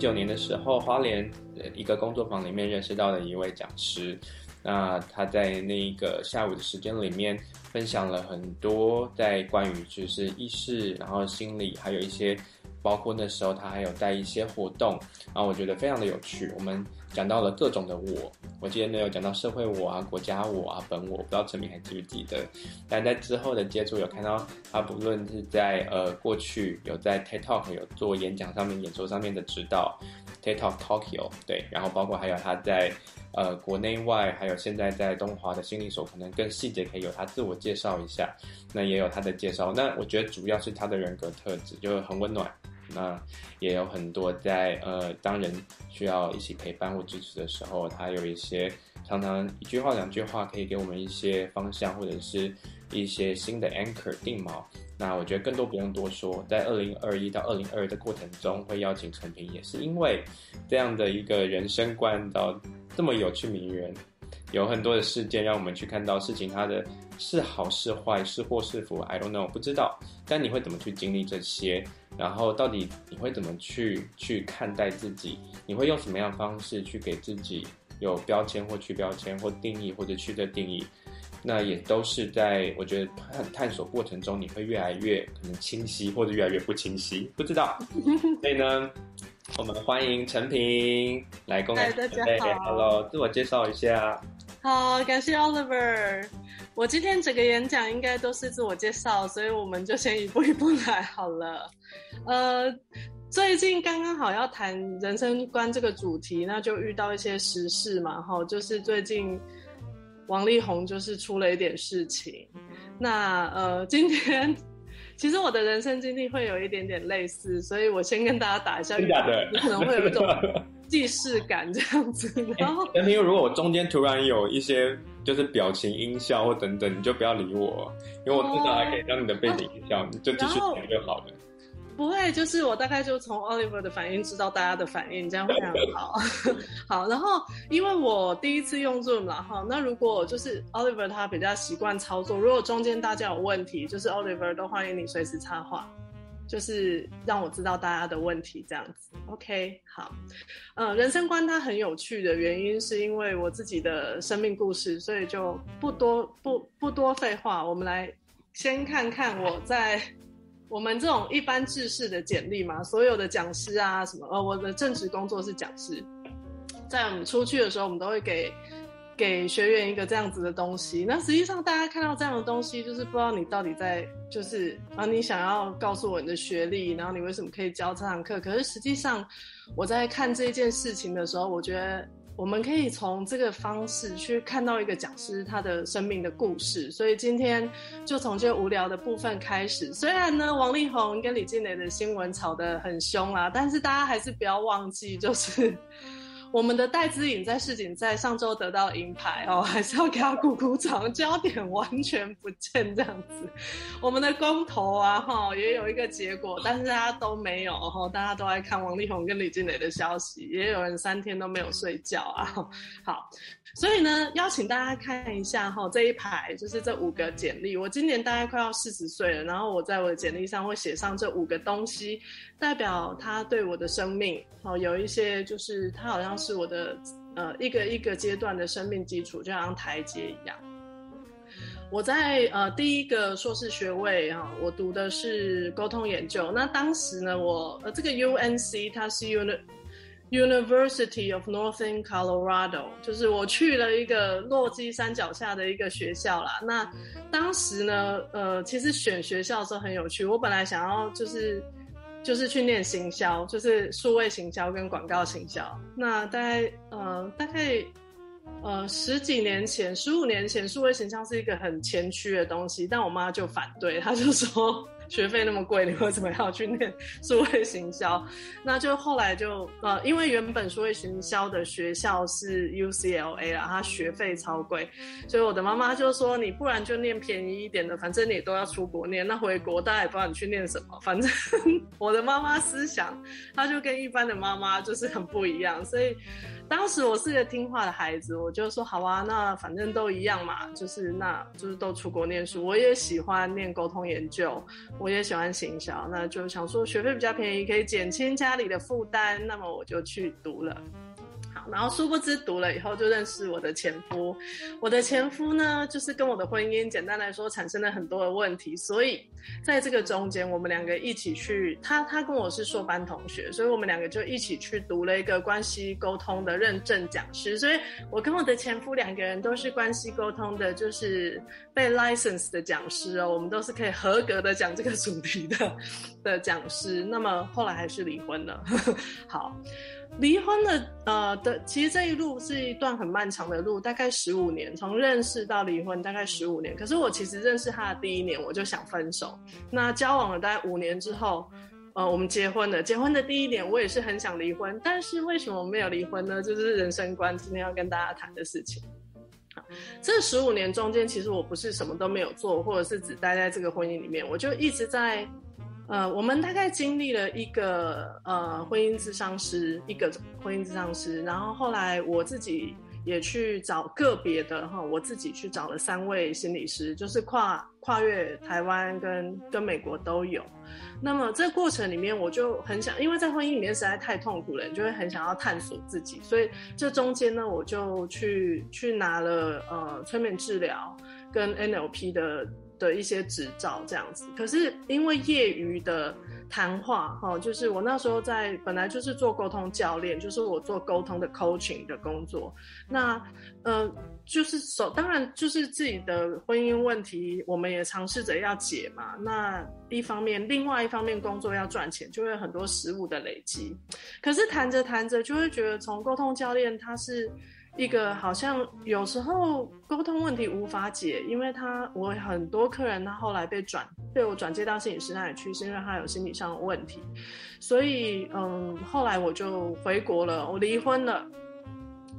九年的时候，花莲一个工作坊里面认识到的一位讲师。那他在那个下午的时间里面，分享了很多在关于就是意识，然后心理，还有一些。包括那时候他还有带一些活动，然后我觉得非常的有趣。我们讲到了各种的我，我记得没有讲到社会我啊、国家我啊、本我，不知道陈明还记不记得？但在之后的接触有看到他，不论是在呃过去有在 TED Talk 有做演讲上面、演说上面的指导，TED Talk Tokyo 对，然后包括还有他在呃国内外，还有现在在东华的心理所，可能更细节可以有他自我介绍一下。那也有他的介绍，那我觉得主要是他的人格特质就很温暖。那也有很多在呃，当人需要一起陪伴或支持的时候，他有一些常常一句话两句话可以给我们一些方向，或者是一些新的 anchor 定锚。那我觉得更多不用多说，在二零二一到二零二二的过程中，会邀请陈平，也是因为这样的一个人生观到这么有趣名人，有很多的事件让我们去看到事情它的是好是坏，是祸是福，I don't know，不知道。但你会怎么去经历这些？然后到底你会怎么去去看待自己？你会用什么样的方式去给自己有标签或去标签或定义或者去的定义？那也都是在我觉得探探索过程中，你会越来越可能清晰，或者越来越不清晰，不知道。所以呢，我们欢迎陈平来跟我们。大家好，Hello，自我介绍一下。好，感谢 Oliver。我今天整个演讲应该都是自我介绍，所以我们就先一步一步来好了。呃，最近刚刚好要谈人生观这个主题，那就遇到一些时事嘛，哈，就是最近王力宏就是出了一点事情。那呃，今天其实我的人生经历会有一点点类似，所以我先跟大家打一下预防针，你可能会有一种。既视感这样子，然 后，因为如果我中间突然有一些就是表情音效或等等，你就不要理我，因为我至少还可以当你的背景音效，哦、你就继续讲就好了。不会，就是我大概就从 Oliver 的反应知道大家的反应，这样非常好。好，然后因为我第一次用 Zoom 了哈，那如果就是 Oliver 他比较习惯操作，如果中间大家有问题，就是 Oliver 都欢迎你随时插话。就是让我知道大家的问题，这样子，OK，好，呃，人生观它很有趣的原因，是因为我自己的生命故事，所以就不多不不多废话，我们来先看看我在我们这种一般制式的简历嘛，所有的讲师啊什么，呃，我的正职工作是讲师，在我们出去的时候，我们都会给。给学员一个这样子的东西，那实际上大家看到这样的东西，就是不知道你到底在，就是啊，你想要告诉我你的学历，然后你为什么可以教这堂课？可是实际上，我在看这件事情的时候，我觉得我们可以从这个方式去看到一个讲师他的生命的故事。所以今天就从这无聊的部分开始。虽然呢，王力宏跟李靓蕾的新闻吵得很凶啊，但是大家还是不要忘记，就是。我们的戴资颖在世锦赛上周得到银牌哦，还是要给他鼓鼓掌。焦点完全不见这样子，我们的公投啊哈也有一个结果，但是大家都没有哈，大家都爱看王力宏跟李靓蕾的消息，也有人三天都没有睡觉啊。好，所以呢，邀请大家看一下哈这一排，就是这五个简历。我今年大概快要四十岁了，然后我在我的简历上会写上这五个东西，代表他对我的生命哦有一些就是他好像。是我的呃一个一个阶段的生命基础，就像台阶一样。我在呃第一个硕士学位哈，我读的是沟通研究。那当时呢，我呃这个 UNC 它是 un University of Northern Colorado，就是我去了一个落基山脚下的一个学校啦。那当时呢，呃，其实选学校的时候很有趣。我本来想要就是。就是去念行销，就是数位行销跟广告行销。那大概呃大概呃十几年前，十五年前，数位行销是一个很前驱的东西，但我妈就反对，她就说。学费那么贵，你为什么要去念 数位行销？那就后来就呃，因为原本数位行销的学校是 UCLA 啦，它学费超贵，所以我的妈妈就说：“你不然就念便宜一点的，反正你都要出国念，那回国大家也不知道你去念什么。”反正 我的妈妈思想，她就跟一般的妈妈就是很不一样，所以。当时我是个听话的孩子，我就说好啊，那反正都一样嘛，就是那就是都出国念书。我也喜欢念沟通研究，我也喜欢行销，那就想说学费比较便宜，可以减轻家里的负担，那么我就去读了。然后殊不知读了以后就认识我的前夫，我的前夫呢，就是跟我的婚姻简单来说产生了很多的问题，所以在这个中间，我们两个一起去，他他跟我是硕班同学，所以我们两个就一起去读了一个关系沟通的认证讲师，所以我跟我的前夫两个人都是关系沟通的，就是被 license 的讲师哦，我们都是可以合格的讲这个主题的的讲师，那么后来还是离婚了，好。离婚的呃的，其实这一路是一段很漫长的路，大概十五年，从认识到离婚大概十五年。可是我其实认识他的第一年我就想分手，那交往了大概五年之后，呃，我们结婚了。结婚的第一年我也是很想离婚，但是为什么没有离婚呢？就是人生观，今天要跟大家谈的事情。这十五年中间，其实我不是什么都没有做，或者是只待在这个婚姻里面，我就一直在。呃，我们大概经历了一个呃婚姻咨商师，一个婚姻咨商师，然后后来我自己也去找个别的哈，我自己去找了三位心理师，就是跨跨越台湾跟跟美国都有。那么这过程里面，我就很想，因为在婚姻里面实在太痛苦了，你就会很想要探索自己，所以这中间呢，我就去去拿了呃催眠治疗跟 NLP 的。的一些执照这样子，可是因为业余的谈话，哈，就是我那时候在本来就是做沟通教练，就是我做沟通的 coaching 的工作。那，呃，就是首当然就是自己的婚姻问题，我们也尝试着要解嘛。那一方面，另外一方面工作要赚钱，就会很多实务的累积。可是谈着谈着，就会觉得从沟通教练他是。一个好像有时候沟通问题无法解，因为他我很多客人他后来被转被我转接到摄影师那里去，是因为他有心理上的问题，所以嗯，后来我就回国了，我离婚了，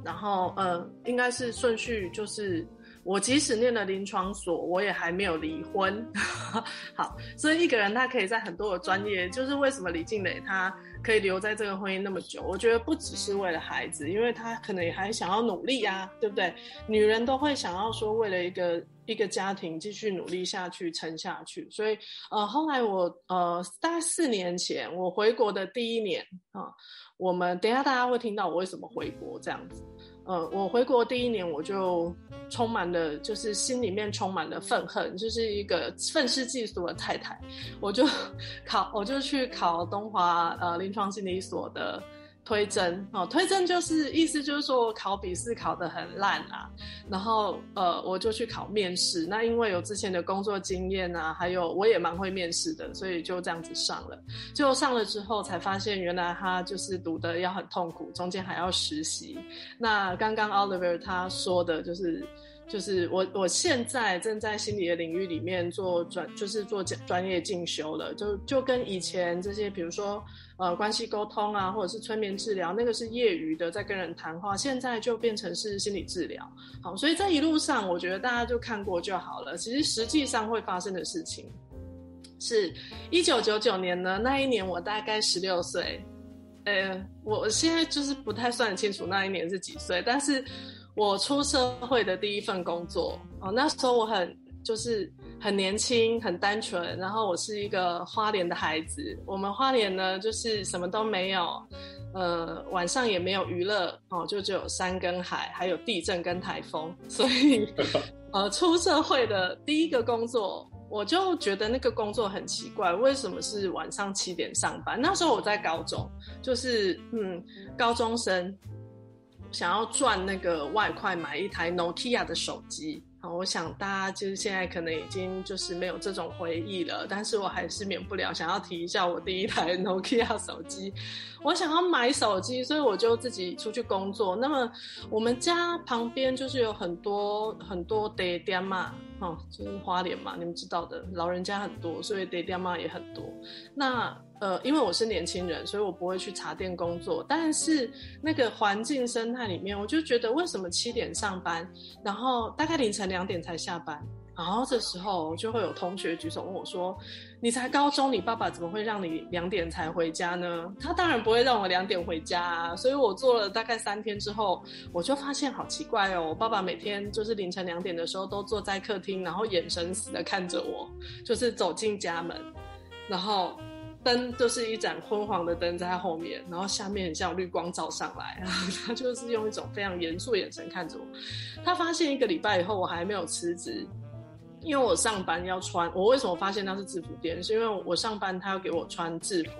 然后呃，应该是顺序就是。我即使念了临床所，我也还没有离婚。好，所以一个人他可以在很多的专业，就是为什么李静蕾他可以留在这个婚姻那么久？我觉得不只是为了孩子，因为他可能也还想要努力啊，对不对？女人都会想要说，为了一个一个家庭继续努力下去，撑下去。所以，呃，后来我呃，大概四年前我回国的第一年啊，我们等一下大家会听到我为什么回国这样子。呃，我回国第一年，我就充满了，就是心里面充满了愤恨，就是一个愤世嫉俗的太太。我就 考，我就去考东华呃临床心理所的。推甄哦，推甄就是意思就是说我考笔试考得很烂啊，然后呃我就去考面试，那因为有之前的工作经验啊，还有我也蛮会面试的，所以就这样子上了。就上了之后才发现，原来他就是读的要很痛苦，中间还要实习。那刚刚 Oliver 他说的就是。就是我，我现在正在心理的领域里面做专，就是做专业进修了。就就跟以前这些，比如说呃关系沟通啊，或者是催眠治疗，那个是业余的，在跟人谈话。现在就变成是心理治疗。好，所以在一路上，我觉得大家就看过就好了。其实实际上会发生的事情，是一九九九年呢，那一年我大概十六岁。呃，我现在就是不太算清楚那一年是几岁，但是。我出社会的第一份工作哦，那时候我很就是很年轻，很单纯，然后我是一个花莲的孩子。我们花莲呢，就是什么都没有，呃，晚上也没有娱乐哦，就只有山跟海，还有地震跟台风。所以，呃，出社会的第一个工作，我就觉得那个工作很奇怪，为什么是晚上七点上班？那时候我在高中，就是嗯，高中生。想要赚那个外快，买一台 Nokia 的手机。好，我想大家就是现在可能已经就是没有这种回忆了，但是我还是免不了想要提一下我第一台 Nokia 手机。我想要买手机，所以我就自己出去工作。那么我们家旁边就是有很多很多爹爹妈，哦，就是花莲嘛，你们知道的，老人家很多，所以爹爹妈也很多。那呃，因为我是年轻人，所以我不会去茶店工作。但是那个环境生态里面，我就觉得为什么七点上班，然后大概凌晨两点才下班？然后这时候就会有同学举手问我说：“你才高中，你爸爸怎么会让你两点才回家呢？”他当然不会让我两点回家啊。所以我做了大概三天之后，我就发现好奇怪哦，我爸爸每天就是凌晨两点的时候都坐在客厅，然后眼神死的看着我，就是走进家门。然后灯就是一盏昏黄的灯在他后面，然后下面很像绿光照上来，然 后他就是用一种非常严肃的眼神看着我。他发现一个礼拜以后我还没有辞职，因为我上班要穿。我为什么发现他是制服店？是因为我上班他要给我穿制服。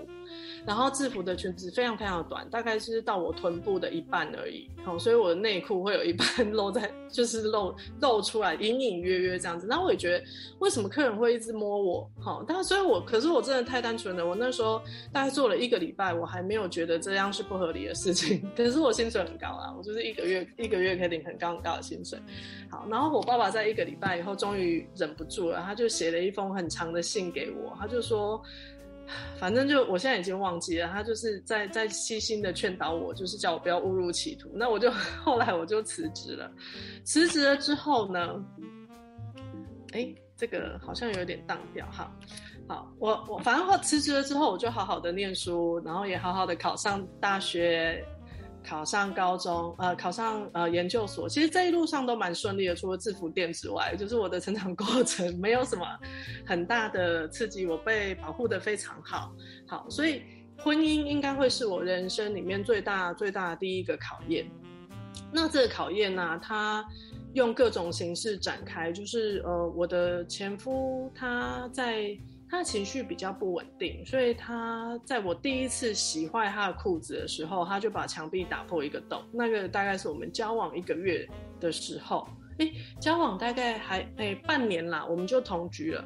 然后制服的裙子非常非常短，大概是到我臀部的一半而已，好，所以我的内裤会有一半 露在，就是露露出来，隐隐约约这样子。然后我也觉得，为什么客人会一直摸我？好，但所以我，可是我真的太单纯了。我那时候大概做了一个礼拜，我还没有觉得这样是不合理的事情。可是我薪水很高啊，我就是一个月一个月可以领很高很高的薪水。好，然后我爸爸在一个礼拜以后终于忍不住了，他就写了一封很长的信给我，他就说。反正就我现在已经忘记了，他就是在在细心的劝导我，就是叫我不要误入歧途。那我就 后来我就辞职了，辞职了之后呢，哎，这个好像有点当掉哈。好，我我反正我辞职了之后，我就好好的念书，然后也好好的考上大学。考上高中，呃，考上呃研究所，其实这一路上都蛮顺利的，除了制服店之外，就是我的成长过程没有什么很大的刺激，我被保护得非常好，好，所以婚姻应该会是我人生里面最大最大的第一个考验。那这个考验呢，啊，它用各种形式展开，就是呃，我的前夫他在。他情绪比较不稳定，所以他在我第一次洗坏他的裤子的时候，他就把墙壁打破一个洞。那个大概是我们交往一个月的时候，诶，交往大概还诶半年啦，我们就同居了。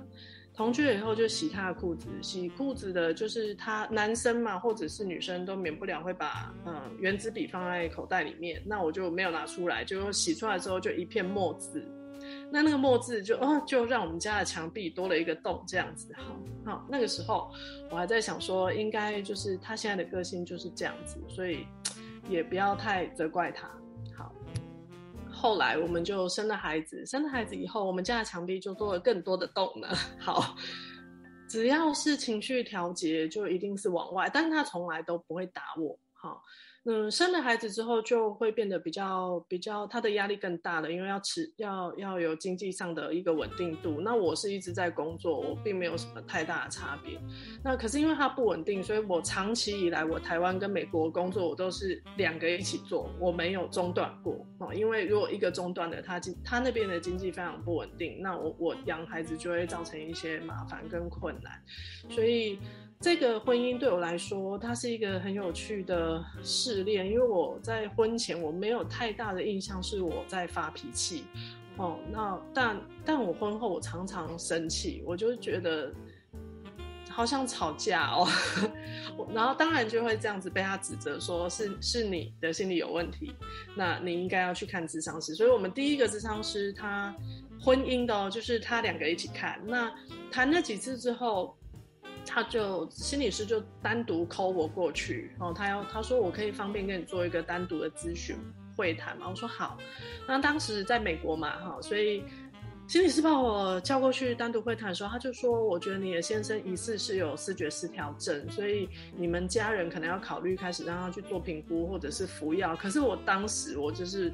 同居了以后就洗他的裤子，洗裤子的就是他男生嘛，或者是女生都免不了会把嗯原子笔放在口袋里面，那我就没有拿出来，就洗出来之后就一片墨渍。那那个墨字就哦，就让我们家的墙壁多了一个洞，这样子。好，好，那个时候我还在想说，应该就是他现在的个性就是这样子，所以也不要太责怪他。好，后来我们就生了孩子，生了孩子以后，我们家的墙壁就多了更多的洞了。好，只要是情绪调节，就一定是往外，但是他从来都不会打我。好。嗯，生了孩子之后就会变得比较比较，他的压力更大了，因为要持要要有经济上的一个稳定度。那我是一直在工作，我并没有什么太大的差别。那可是因为他不稳定，所以我长期以来，我台湾跟美国工作，我都是两个一起做，我没有中断过哦。因为如果一个中断了，他经他那边的经济非常不稳定，那我我养孩子就会造成一些麻烦跟困难，所以。这个婚姻对我来说，它是一个很有趣的试炼，因为我在婚前我没有太大的印象是我在发脾气，哦，那但但我婚后我常常生气，我就觉得好像吵架哦，然后当然就会这样子被他指责说是是你的心理有问题，那你应该要去看咨商师，所以我们第一个咨商师他婚姻的哦，就是他两个一起看，那谈了几次之后。他就心理师就单独 call 我过去，哦，他要他说我可以方便跟你做一个单独的咨询会谈嘛，我说好。那当时在美国嘛，哈，所以心理师把我叫过去单独会谈的时候，他就说，我觉得你的先生疑似是有视觉失调症，所以你们家人可能要考虑开始让他去做评估或者是服药。可是我当时我就是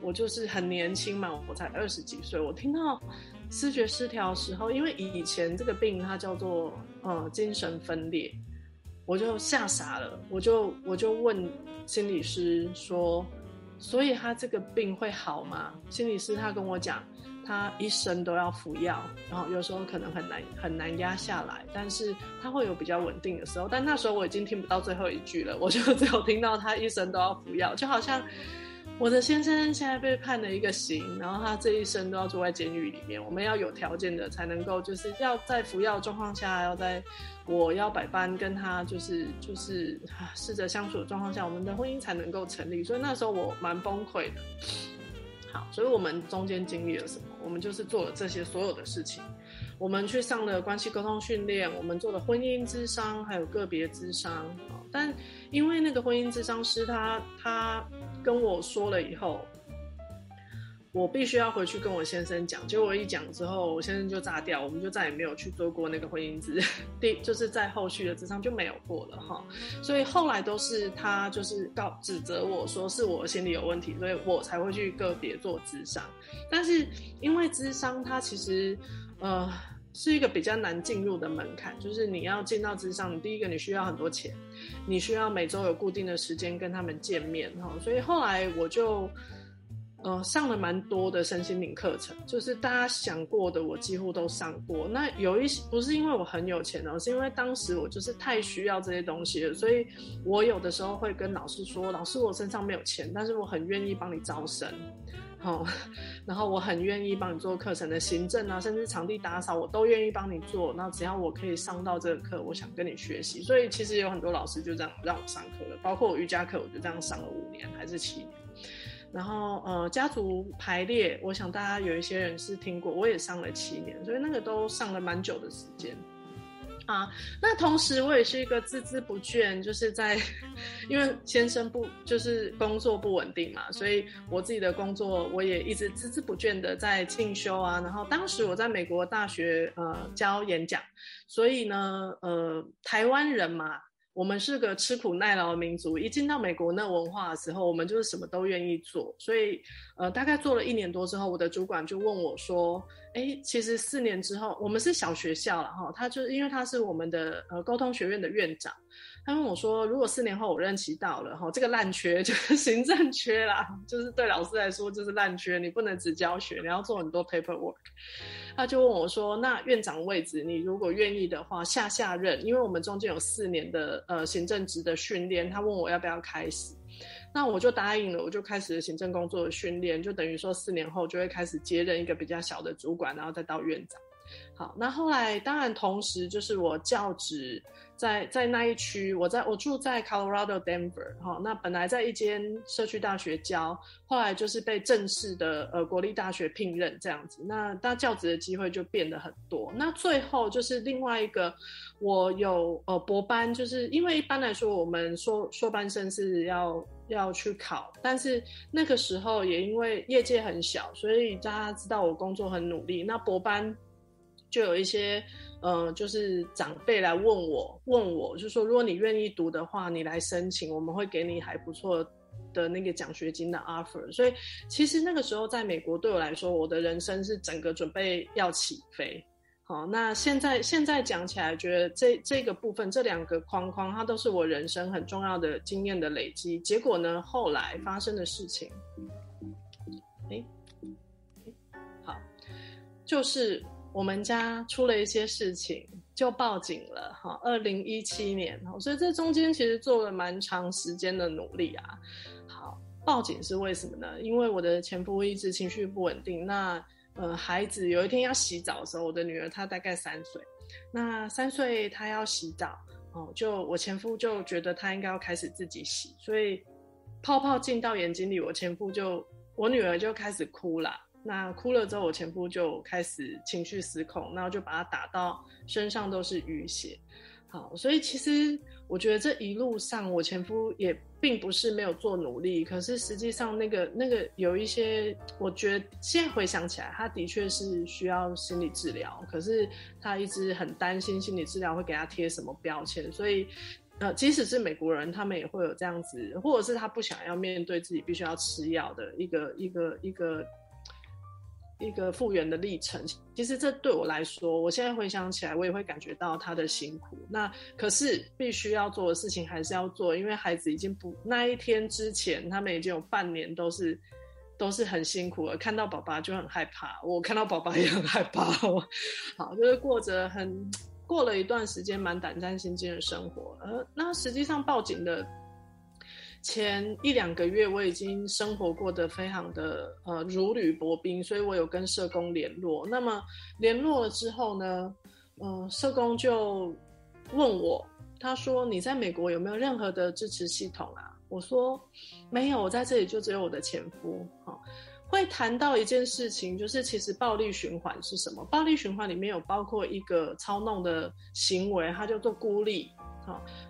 我就是很年轻嘛，我才二十几岁，我听到。思觉失调的时候，因为以前这个病它叫做呃精神分裂，我就吓傻了，我就我就问心理师说，所以他这个病会好吗？心理师他跟我讲，他一生都要服药，然后有时候可能很难很难压下来，但是他会有比较稳定的时候。但那时候我已经听不到最后一句了，我就只有听到他一生都要服药，就好像。我的先生现在被判了一个刑，然后他这一生都要住在监狱里面。我们要有条件的才能够，就是要在服药状况下，要在我要百般跟他就是就是试着相处的状况下，我们的婚姻才能够成立。所以那时候我蛮崩溃的。好，所以我们中间经历了什么？我们就是做了这些所有的事情。我们去上了关系沟通训练，我们做了婚姻咨商，还有个别咨商。但因为那个婚姻咨商师他他跟我说了以后，我必须要回去跟我先生讲。结果一讲之后，我先生就炸掉，我们就再也没有去做过那个婚姻咨，第就是在后续的智商就没有过了哈。所以后来都是他就是告指责我说是我心理有问题，所以我才会去个别做智商。但是因为智商他其实。呃，是一个比较难进入的门槛，就是你要进到咨商，第一个你需要很多钱，你需要每周有固定的时间跟他们见面哈，所以后来我就。呃，上了蛮多的身心灵课程，就是大家想过的，我几乎都上过。那有一些不是因为我很有钱哦，是因为当时我就是太需要这些东西了，所以我有的时候会跟老师说：“老师，我身上没有钱，但是我很愿意帮你招生，好，然后我很愿意帮你做课程的行政啊，甚至场地打扫，我都愿意帮你做。那只要我可以上到这个课，我想跟你学习。所以其实有很多老师就这样让我上课了，包括我瑜伽课，我就这样上了五年还是七年。”然后呃，家族排列，我想大家有一些人是听过，我也上了七年，所以那个都上了蛮久的时间啊。那同时我也是一个孜孜不倦，就是在 因为先生不就是工作不稳定嘛，所以我自己的工作我也一直孜孜不倦的在进修啊。然后当时我在美国大学呃教演讲，所以呢呃台湾人嘛。我们是个吃苦耐劳的民族，一进到美国那文化的时候，我们就是什么都愿意做。所以，呃，大概做了一年多之后，我的主管就问我说：“哎，其实四年之后，我们是小学校了哈。”他就因为他是我们的呃沟通学院的院长，他问我说：“如果四年后我任期到了哈，这个烂缺 就是行政缺啦，就是对老师来说就是烂缺，你不能只教学，你要做很多 paperwork。”他就问我说：“那院长位置，你如果愿意的话，下下任，因为我们中间有四年的呃行政职的训练，他问我要不要开始，那我就答应了，我就开始了行政工作的训练，就等于说四年后就会开始接任一个比较小的主管，然后再到院长。好，那后来当然同时就是我教职。”在在那一区，我在我住在 Colorado Denver 哈，那本来在一间社区大学教，后来就是被正式的呃国立大学聘任这样子，那那教职的机会就变得很多。那最后就是另外一个，我有呃博班，就是因为一般来说我们硕硕班生是要要去考，但是那个时候也因为业界很小，所以大家知道我工作很努力，那博班就有一些。呃，就是长辈来问我，问我就说，如果你愿意读的话，你来申请，我们会给你还不错的那个奖学金的 offer。所以，其实那个时候在美国对我来说，我的人生是整个准备要起飞。好，那现在现在讲起来，觉得这这个部分这两个框框，它都是我人生很重要的经验的累积。结果呢，后来发生的事情，哎，好，就是。我们家出了一些事情，就报警了哈。二零一七年，所以这中间其实做了蛮长时间的努力啊。好，报警是为什么呢？因为我的前夫一直情绪不稳定。那呃，孩子有一天要洗澡的时候，我的女儿她大概三岁，那三岁她要洗澡哦，就我前夫就觉得她应该要开始自己洗，所以泡泡进到眼睛里，我前夫就我女儿就开始哭了。那哭了之后，我前夫就开始情绪失控，然后就把他打到身上都是淤血。好，所以其实我觉得这一路上，我前夫也并不是没有做努力，可是实际上那个那个有一些，我觉得现在回想起来，他的确是需要心理治疗，可是他一直很担心心理治疗会给他贴什么标签，所以呃，即使是美国人，他们也会有这样子，或者是他不想要面对自己必须要吃药的一个一个一个。一个复原的历程，其实这对我来说，我现在回想起来，我也会感觉到他的辛苦。那可是必须要做的事情还是要做，因为孩子已经不那一天之前，他们已经有半年都是都是很辛苦了。看到爸爸就很害怕，我看到爸爸也很害怕。好，就是过着很过了一段时间蛮胆战心惊的生活。呃，那实际上报警的。前一两个月，我已经生活过得非常的呃如履薄冰，所以我有跟社工联络。那么联络了之后呢，呃，社工就问我，他说：“你在美国有没有任何的支持系统啊？”我说：“没有，我在这里就只有我的前夫。”哈，会谈到一件事情，就是其实暴力循环是什么？暴力循环里面有包括一个操弄的行为，它叫做孤立。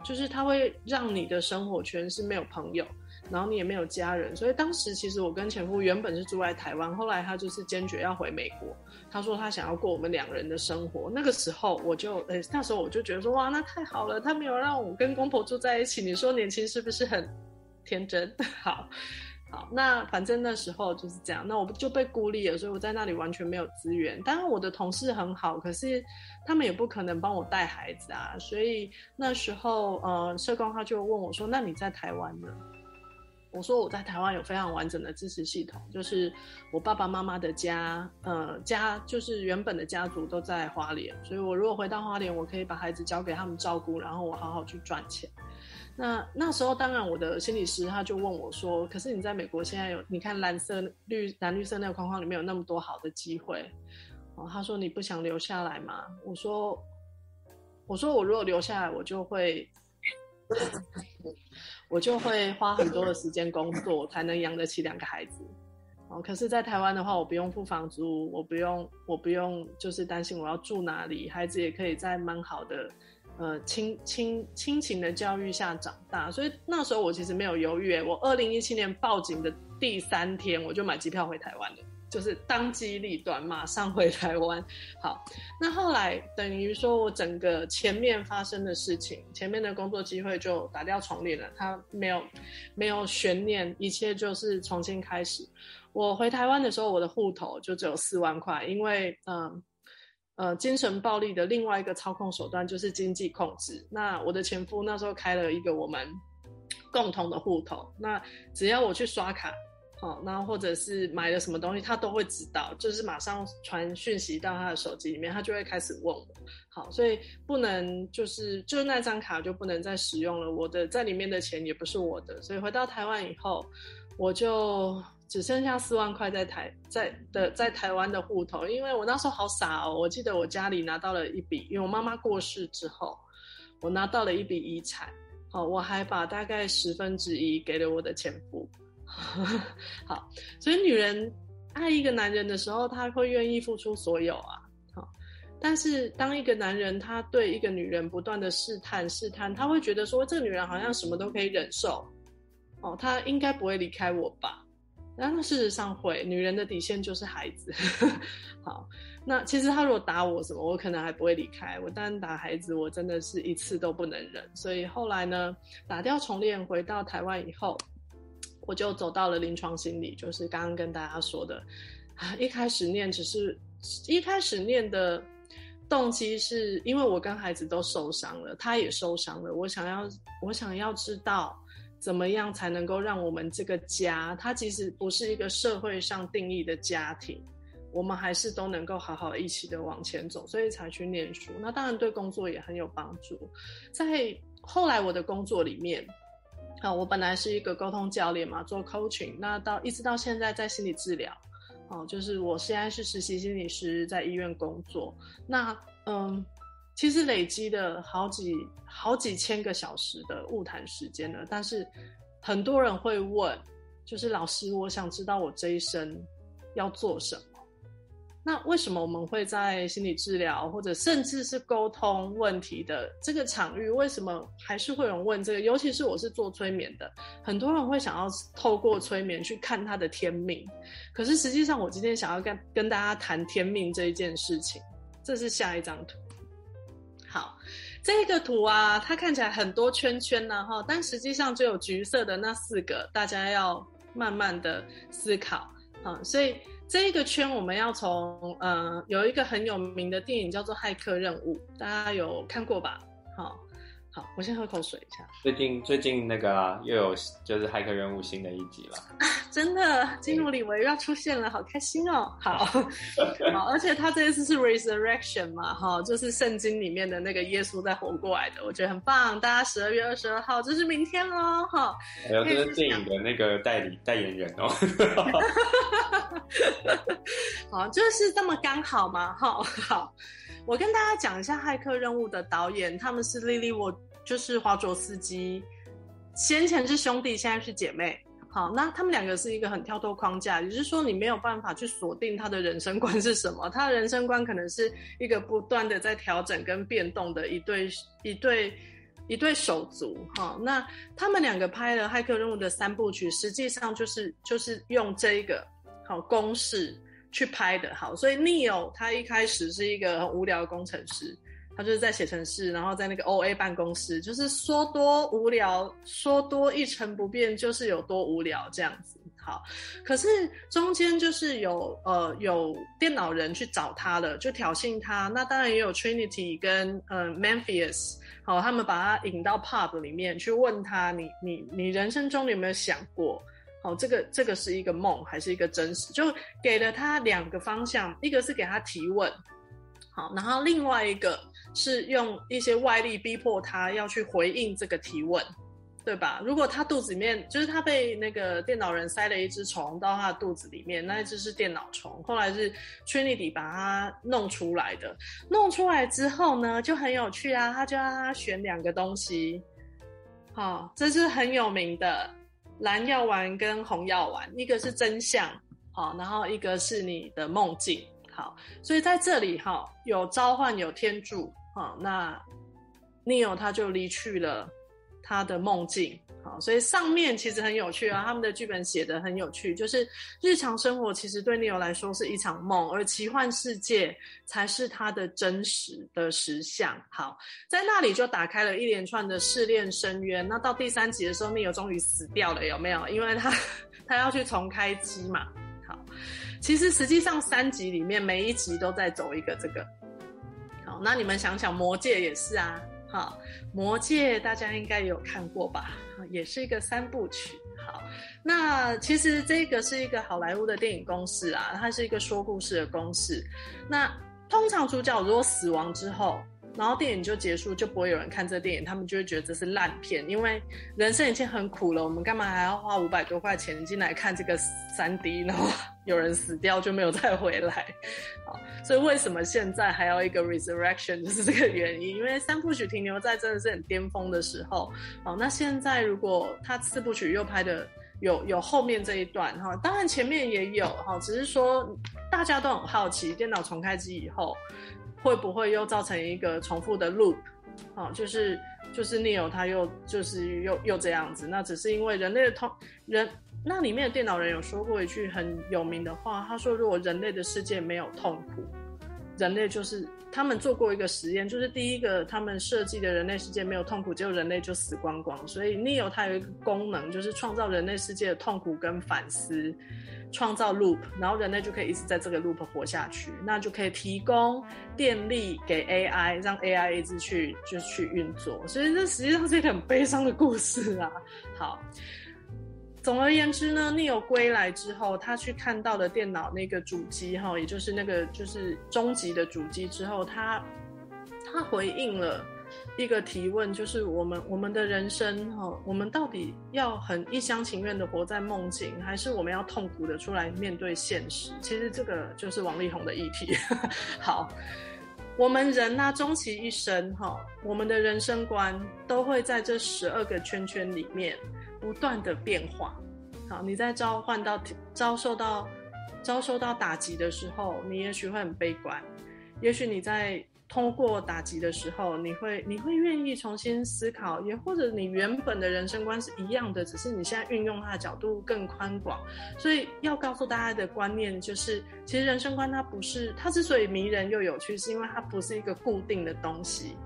就是他会让你的生活圈是没有朋友，然后你也没有家人，所以当时其实我跟前夫原本是住在台湾，后来他就是坚决要回美国，他说他想要过我们两人的生活。那个时候我就，诶、那时候我就觉得说，哇，那太好了，他没有让我跟公婆住在一起，你说年轻是不是很天真？好，好，那反正那时候就是这样，那我就被孤立了，所以我在那里完全没有资源。当然我的同事很好，可是他们也不可能帮我带孩子啊，所以那时候呃，社工他就问我说：“那你在台湾呢？”我说：“我在台湾有非常完整的支持系统，就是我爸爸妈妈的家，呃，家就是原本的家族都在花莲，所以我如果回到花莲，我可以把孩子交给他们照顾，然后我好好去赚钱。”那那时候，当然我的心理师他就问我说：“可是你在美国现在有，你看蓝色绿蓝绿色那个框框里面有那么多好的机会，哦，他说你不想留下来吗？”我说：“我说我如果留下来，我就会，我就会花很多的时间工作，才能养得起两个孩子。哦，可是，在台湾的话，我不用付房租，我不用，我不用就是担心我要住哪里，孩子也可以在蛮好的。”呃，亲亲亲情的教育下长大，所以那时候我其实没有犹豫。我二零一七年报警的第三天，我就买机票回台湾了，就是当机立断，马上回台湾。好，那后来等于说我整个前面发生的事情，前面的工作机会就打掉重练了，他没有没有悬念，一切就是重新开始。我回台湾的时候，我的户头就只有四万块，因为嗯。呃，精神暴力的另外一个操控手段就是经济控制。那我的前夫那时候开了一个我们共同的户头，那只要我去刷卡，好，那或者是买了什么东西，他都会知道，就是马上传讯息到他的手机里面，他就会开始问我。好，所以不能就是就是那张卡就不能再使用了，我的在里面的钱也不是我的，所以回到台湾以后，我就。只剩下四万块在台在的在台湾的户头，因为我那时候好傻哦，我记得我家里拿到了一笔，因为我妈妈过世之后，我拿到了一笔遗产，好，我还把大概十分之一给了我的前夫，好，所以女人爱一个男人的时候，她会愿意付出所有啊，好，但是当一个男人他对一个女人不断的试探试探，他会觉得说这个女人好像什么都可以忍受，哦，她应该不会离开我吧。那事实上会，女人的底线就是孩子。好，那其实他如果打我什么，我可能还不会离开。我单打孩子，我真的是一次都不能忍。所以后来呢，打掉重练，回到台湾以后，我就走到了临床心理，就是刚刚跟大家说的。一开始念只是，一开始念的动机是因为我跟孩子都受伤了，他也受伤了，我想要，我想要知道。怎么样才能够让我们这个家，它其实不是一个社会上定义的家庭，我们还是都能够好好一起的往前走，所以才去念书。那当然对工作也很有帮助。在后来我的工作里面，啊，我本来是一个沟通教练嘛，做 coaching，那到一直到现在在心理治疗，哦，就是我现在是实习心理师，在医院工作。那嗯。其实累积的好几好几千个小时的晤谈时间了，但是很多人会问，就是老师，我想知道我这一生要做什么？那为什么我们会在心理治疗或者甚至是沟通问题的这个场域，为什么还是会有人问这个？尤其是我是做催眠的，很多人会想要透过催眠去看他的天命，可是实际上我今天想要跟跟大家谈天命这一件事情，这是下一张图。这个图啊，它看起来很多圈圈呢，哈，但实际上只有橘色的那四个，大家要慢慢的思考啊。所以这个圈，我们要从呃，有一个很有名的电影叫做《骇客任务》，大家有看过吧？好。好，我先喝口水一下。最近最近那个、啊、又有就是骇客任务新的一集了，啊、真的，金努里维又要出现了，好开心哦！好，好，而且他这一次是 resurrection 嘛，哈，就是圣经里面的那个耶稣在活过来的，我觉得很棒。大家十二月二十二号，就是明天喽，哈。还有这是电影的那个代理代言人哦。好，就是这么刚好嘛，哈，好。我跟大家讲一下《骇客任务》的导演，他们是莉莉沃，就是华卓斯基，先前是兄弟，现在是姐妹。好，那他们两个是一个很跳脱框架，也就是说你没有办法去锁定他的人生观是什么，他的人生观可能是一个不断的在调整跟变动的一对一对一对手足。好，那他们两个拍了《骇客任务》的三部曲，实际上就是就是用这一个好公式。去拍的好，所以 Neo 他一开始是一个很无聊的工程师，他就是在写程式，然后在那个 OA 办公室，就是说多无聊，说多一成不变就是有多无聊这样子。好，可是中间就是有呃有电脑人去找他了，就挑衅他。那当然也有 Trinity 跟呃 Memphis，好，他们把他引到 pub 里面去问他，你你你人生中你有没有想过，好，这个这个是一个梦还是一个真实？就给了他两个方向，一个是给他提问，好，然后另外一个是用一些外力逼迫他要去回应这个提问。对吧？如果他肚子里面就是他被那个电脑人塞了一只虫到他的肚子里面，那一只是电脑虫，后来是 Trinity 把它弄出来的。弄出来之后呢，就很有趣啊，他就让他选两个东西，好、哦，这是很有名的蓝药丸跟红药丸，一个是真相，好、然后一个是你的梦境，好，所以在这里哈、有召唤有天助，好、那 Neo 他就离去了。他的梦境，好，所以上面其实很有趣啊。他们的剧本写得很有趣，就是日常生活其实对 Neo 来说是一场梦，而奇幻世界才是他的真实的实相。好，在那里就打开了一连串的试炼深渊。那到第三集的时候，Neo 终于死掉了，有没有？因为他 他要去重开机嘛。好，其实实际上三集里面每一集都在走一个这个。好，那你们想想，魔戒也是啊。好，魔戒大家应该有看过吧？也是一个三部曲。好，那其实这个是一个好莱坞的电影公式啊，它是一个说故事的公式。那通常主角如果死亡之后，然后电影就结束，就不会有人看这电影，他们就会觉得这是烂片，因为人生已经很苦了，我们干嘛还要花五百多块钱进来看这个三 D，然后 有人死掉就没有再回来，所以为什么现在还要一个 resurrection，就是这个原因，因为三部曲停留在真的是很巅峰的时候，好，那现在如果他四部曲又拍的有有后面这一段哈，当然前面也有哈，只是说大家都很好奇，电脑重开机以后。会不会又造成一个重复的 loop？啊，就是就是 Neo 他又就是又又这样子。那只是因为人类的痛人，那里面的电脑人有说过一句很有名的话，他说：“如果人类的世界没有痛苦，人类就是他们做过一个实验，就是第一个他们设计的人类世界没有痛苦，结果人类就死光光。所以 Neo 它有一个功能，就是创造人类世界的痛苦跟反思。”创造 loop，然后人类就可以一直在这个 loop 活下去，那就可以提供电力给 AI，让 AI 一直去就去运作。所以这实际上是一个很悲伤的故事啊。好，总而言之呢，Neo 归来之后，他去看到了电脑那个主机哈，也就是那个就是终极的主机之后，他他回应了。一个提问就是我们我们的人生哈，我们到底要很一厢情愿的活在梦境，还是我们要痛苦的出来面对现实？其实这个就是王力宏的议题。好，我们人呢，终其一生哈，我们的人生观都会在这十二个圈圈里面不断的变化。好，你在召唤到遭受到遭受到打击的时候，你也许会很悲观，也许你在。通过打击的时候，你会你会愿意重新思考，也或者你原本的人生观是一样的，只是你现在运用它的角度更宽广。所以要告诉大家的观念就是，其实人生观它不是，它之所以迷人又有趣，是因为它不是一个固定的东西。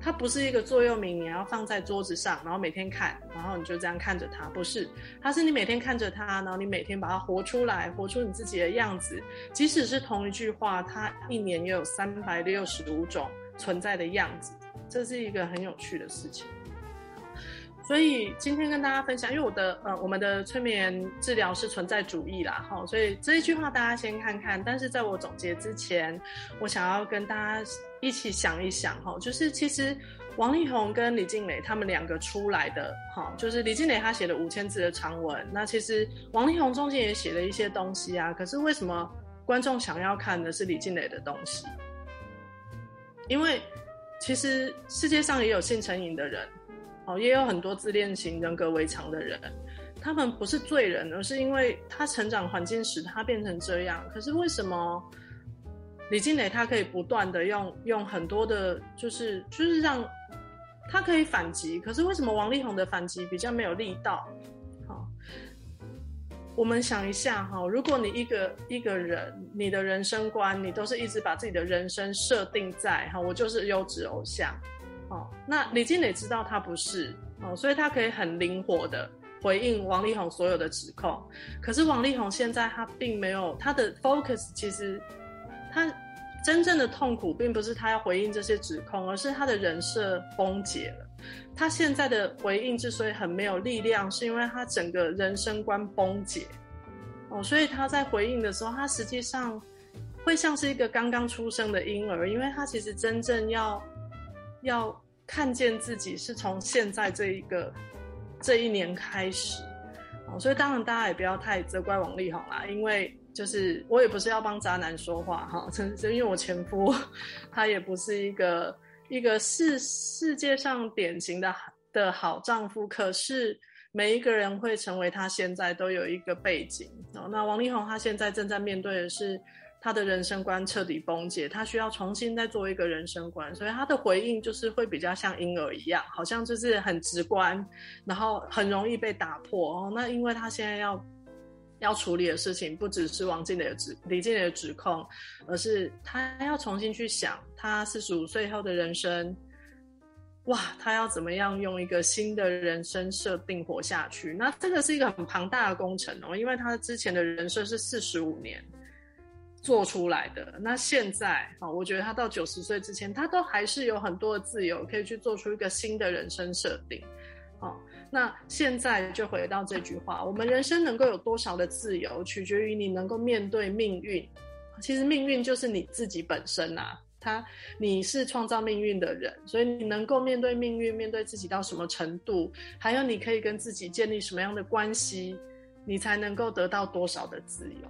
它不是一个座右铭，你要放在桌子上，然后每天看，然后你就这样看着它。不是，它是你每天看着它，然后你每天把它活出来，活出你自己的样子。即使是同一句话，它一年也有三百六十五种存在的样子，这是一个很有趣的事情。所以今天跟大家分享，因为我的呃，我们的催眠治疗是存在主义啦，哈，所以这一句话大家先看看。但是在我总结之前，我想要跟大家一起想一想，哈，就是其实王力宏跟李静蕾他们两个出来的，哈，就是李静蕾他写了五千字的长文，那其实王力宏中间也写了一些东西啊。可是为什么观众想要看的是李静蕾的东西？因为其实世界上也有性成瘾的人。哦，也有很多自恋型人格违常的人，他们不是罪人，而是因为他成长环境使他变成这样。可是为什么李静磊他可以不断的用用很多的，就是就是让他可以反击？可是为什么王力宏的反击比较没有力道？好，我们想一下哈，如果你一个一个人，你的人生观，你都是一直把自己的人生设定在哈，我就是优质偶像。哦，那李静磊知道他不是哦，所以他可以很灵活的回应王力宏所有的指控。可是王力宏现在他并没有他的 focus，其实他真正的痛苦并不是他要回应这些指控，而是他的人设崩解了。他现在的回应之所以很没有力量，是因为他整个人生观崩解。哦，所以他在回应的时候，他实际上会像是一个刚刚出生的婴儿，因为他其实真正要要看见自己是从现在这一个这一年开始。哦，所以当然大家也不要太责怪王力宏啦，因为就是我也不是要帮渣男说话哈，真是因为我前夫他也不是一个一个世世界上典型的的好丈夫，可是。每一个人会成为他现在都有一个背景哦。那王力宏他现在正在面对的是他的人生观彻底崩解，他需要重新再做一个人生观，所以他的回应就是会比较像婴儿一样，好像就是很直观，然后很容易被打破哦。那因为他现在要要处理的事情不只是王静蕾的指李静蕾的指控，而是他要重新去想他四十五岁后的人生。哇，他要怎么样用一个新的人生设定活下去？那这个是一个很庞大的工程哦，因为他之前的人设是四十五年做出来的。那现在啊，我觉得他到九十岁之前，他都还是有很多的自由，可以去做出一个新的人生设定。好，那现在就回到这句话：我们人生能够有多少的自由，取决于你能够面对命运。其实命运就是你自己本身呐、啊。他，你是创造命运的人，所以你能够面对命运，面对自己到什么程度，还有你可以跟自己建立什么样的关系，你才能够得到多少的自由。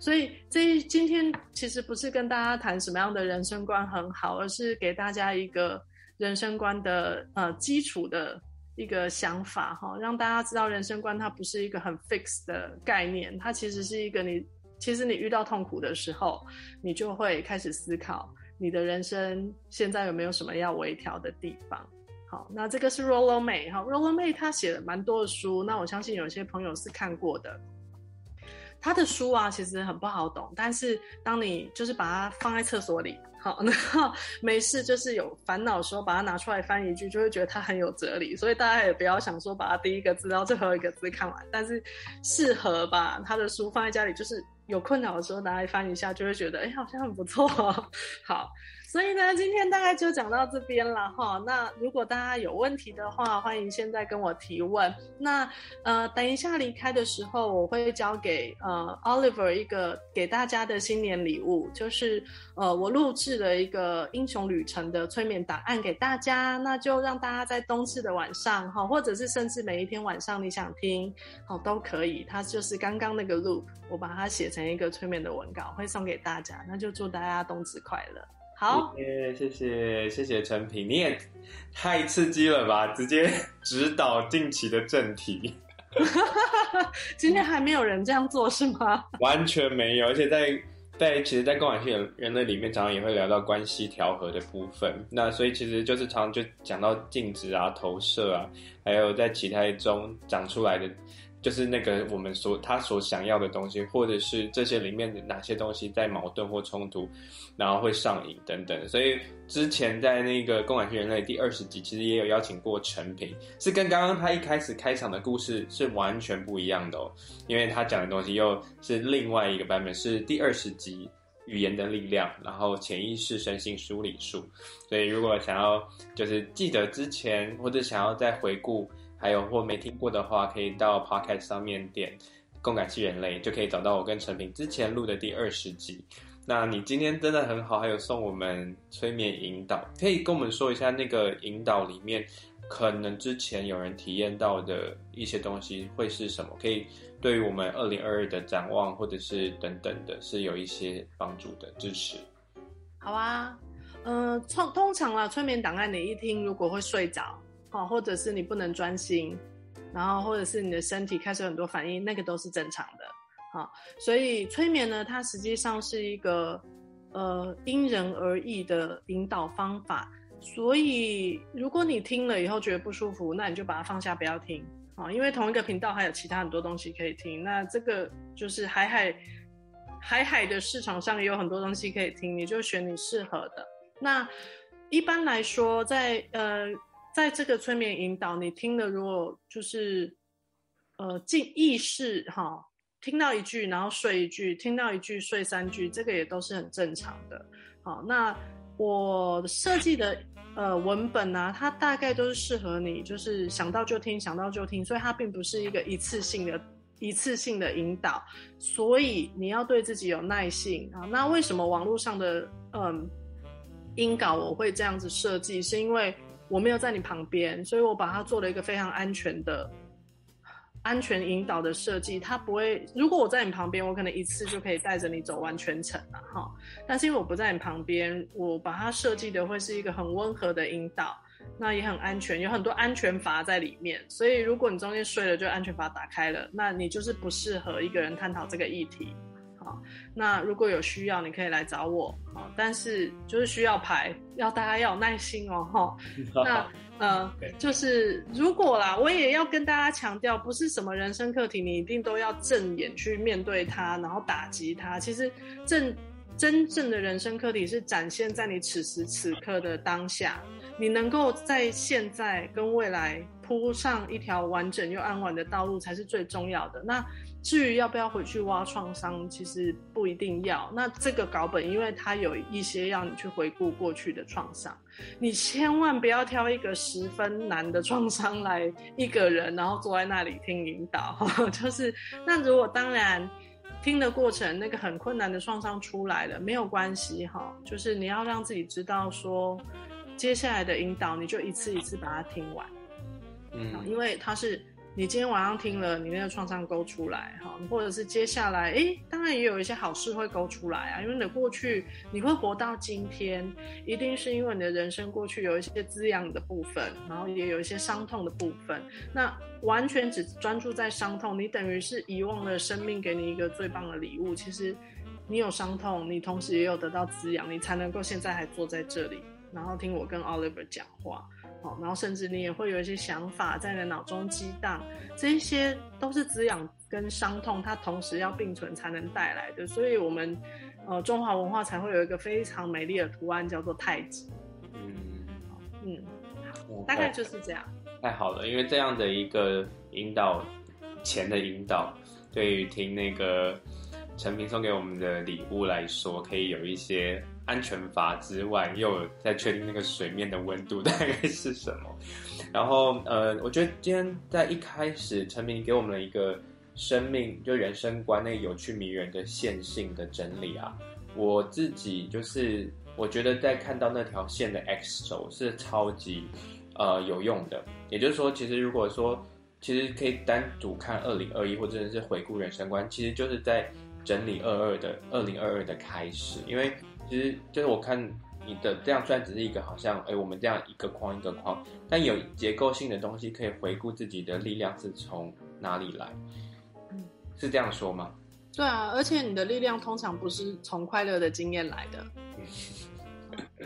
所以这今天其实不是跟大家谈什么样的人生观很好，而是给大家一个人生观的呃基础的一个想法哈，让大家知道人生观它不是一个很 fix 的概念，它其实是一个你其实你遇到痛苦的时候，你就会开始思考。你的人生现在有没有什么要微调的地方？好，那这个是 Rollo May 哈，Rollo May 他写了蛮多的书，那我相信有些朋友是看过的。他的书啊，其实很不好懂，但是当你就是把它放在厕所里，好，然后没事就是有烦恼的时候，把它拿出来翻一句，就会觉得它很有哲理。所以大家也不要想说把它第一个字到最后一个字看完，但是适合把他的书放在家里，就是。有困扰的时候拿来翻一下，就会觉得哎、好像很不错。好，所以呢，今天大概就讲到这边了哈。那如果大家有问题的话，欢迎现在跟我提问。那呃，等一下离开的时候，我会交给呃 Oliver 一个给大家的新年礼物，就是呃我录制了一个英雄旅程的催眠档案给大家。那就让大家在冬至的晚上哈，或者是甚至每一天晚上你想听，好都可以。它就是刚刚那个 loop，我把它写成。成一个催眠的文稿会送给大家，那就祝大家冬至快乐。好，谢谢谢谢谢谢陈品，你也太刺激了吧！直接指导近期的正题。今天还没有人这样做是吗？完全没有，而且在在其实，在共感性人类里面，常常也会聊到关系调和的部分。那所以其实就是常常就讲到镜子啊、投射啊，还有在其他中长出来的。就是那个我们所他所想要的东西，或者是这些里面的哪些东西在矛盾或冲突，然后会上瘾等等。所以之前在那个《共感性人类》第二十集，其实也有邀请过陈平，是跟刚刚他一开始开场的故事是完全不一样的哦，因为他讲的东西又是另外一个版本，是第二十集语言的力量，然后潜意识身心梳理术。所以如果想要就是记得之前，或者想要再回顾。还有或没听过的话，可以到 Podcast 上面点“共感器人类”，就可以找到我跟陈平之前录的第二十集。那你今天真的很好，还有送我们催眠引导，可以跟我们说一下那个引导里面可能之前有人体验到的一些东西会是什么？可以对于我们二零二二的展望，或者是等等的，是有一些帮助的支持。好啊，嗯、通通常啦，催眠档案你一听，如果会睡着。哦，或者是你不能专心，然后或者是你的身体开始很多反应，那个都是正常的。好，所以催眠呢，它实际上是一个呃因人而异的引导方法。所以如果你听了以后觉得不舒服，那你就把它放下，不要听。啊，因为同一个频道还有其他很多东西可以听。那这个就是海海海海的市场上也有很多东西可以听，你就选你适合的。那一般来说，在呃。在这个催眠引导，你听的如果就是呃进意识哈，听到一句然后睡一句，听到一句睡三句，这个也都是很正常的。好，那我设计的呃文本呢、它大概都是适合你，就是想到就听，想到就听，所以它并不是一个一次性的。一次性的引导，所以你要对自己有耐性啊。那为什么网络上的嗯音稿我会这样子设计？是因为我没有在你旁边，所以我把它做了一个非常安全的、安全引导的设计。它不会，如果我在你旁边，我可能一次就可以带着你走完全程了哈。但是因为我不在你旁边，我把它设计的会是一个很温和的引导。那也很安全，有很多安全阀在里面，所以如果你中间睡了，就安全阀打开了，那你就是不适合一个人探讨这个议题。好，那如果有需要，你可以来找我。啊，但是就是需要排，要大家要有耐心哦。哈，那呃，就是如果啦，我也要跟大家强调，不是什么人生课题，你一定都要正眼去面对它，然后打击它。其实正真正的人生课题是展现在你此时此刻的当下。你能够在现在跟未来铺上一条完整又安稳的道路，才是最重要的。那至于要不要回去挖创伤，其实不一定要。那这个稿本，因为它有一些要你去回顾过去的创伤，你千万不要挑一个十分难的创伤来一个人，然后坐在那里听引导。就是那如果当然听的过程那个很困难的创伤出来了，没有关系哈。就是你要让自己知道说。接下来的引导，你就一次一次把它听完，嗯，因为它是你今天晚上听了，你那个创伤勾出来，哈，或者是接下来，诶，当然也有一些好事会勾出来啊，因为你的过去你会活到今天，一定是因为你的人生过去有一些滋养的部分，然后也有一些伤痛的部分。那完全只专注在伤痛，你等于是遗忘了生命给你一个最棒的礼物。其实你有伤痛，你同时也有得到滋养，你才能够现在还坐在这里。然后听我跟 Oliver 讲话，好，然后甚至你也会有一些想法在你的脑中激荡，这些都是滋养跟伤痛，它同时要并存才能带来的。所以，我们呃中华文化才会有一个非常美丽的图案，叫做太极。嗯，嗯，好，大概就是这样。太好了，因为这样的一个引导，前的引导，对于听那个陈平送给我们的礼物来说，可以有一些。安全阀之外，又有在确定那个水面的温度大概是什么。然后，呃，我觉得今天在一开始，陈明给我们了一个生命就人生观那个有趣迷人的线性的整理啊。我自己就是我觉得在看到那条线的 X 轴是超级呃有用的。也就是说，其实如果说其实可以单独看二零二一，或者是回顾人生观，其实就是在整理二二的二零二二的开始，因为。其实就是我看你的这样，虽然只是一个好像，哎，我们这样一个框一个框，但有结构性的东西可以回顾自己的力量是从哪里来，嗯，是这样说吗？对啊，而且你的力量通常不是从快乐的经验来的，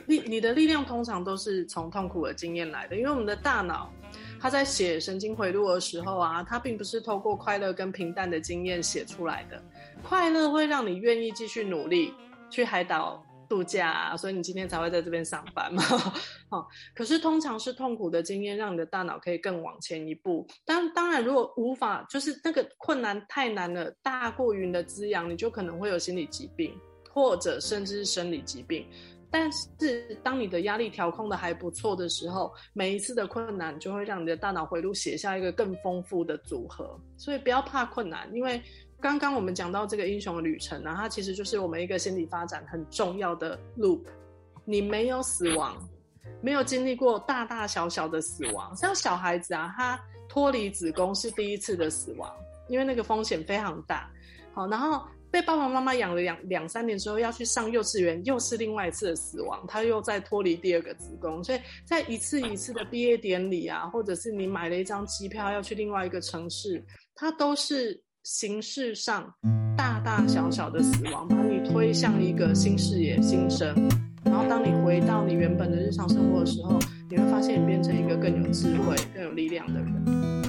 力你的力量通常都是从痛苦的经验来的，因为我们的大脑，它在写神经回路的时候啊，它并不是透过快乐跟平淡的经验写出来的，快乐会让你愿意继续努力去海岛。度假啊，所以你今天才会在这边上班嘛？哦，可是通常是痛苦的经验让你的大脑可以更往前一步。当当然，如果无法就是那个困难太难了，大过于你的滋养，你就可能会有心理疾病，或者甚至是生理疾病。但是当你的压力调控的还不错的时候，每一次的困难就会让你的大脑回路写下一个更丰富的组合。所以不要怕困难，因为。刚刚我们讲到这个英雄的旅程呢，它其实就是我们一个心理发展很重要的 loop。你没有死亡，没有经历过大大小小的死亡，像小孩子啊，他脱离子宫是第一次的死亡，因为那个风险非常大。好，然后被爸爸妈妈养了两两三年之后要去上幼稚园，又是另外一次的死亡，他又再脱离第二个子宫，所以在一次一次的毕业典礼啊，或者是你买了一张机票要去另外一个城市，它都是。形式上大大小小的死亡，把你推向一个新视野、新生。然后，当你回到你原本的日常生活的时候，你会发现你变成一个更有智慧、更有力量的人。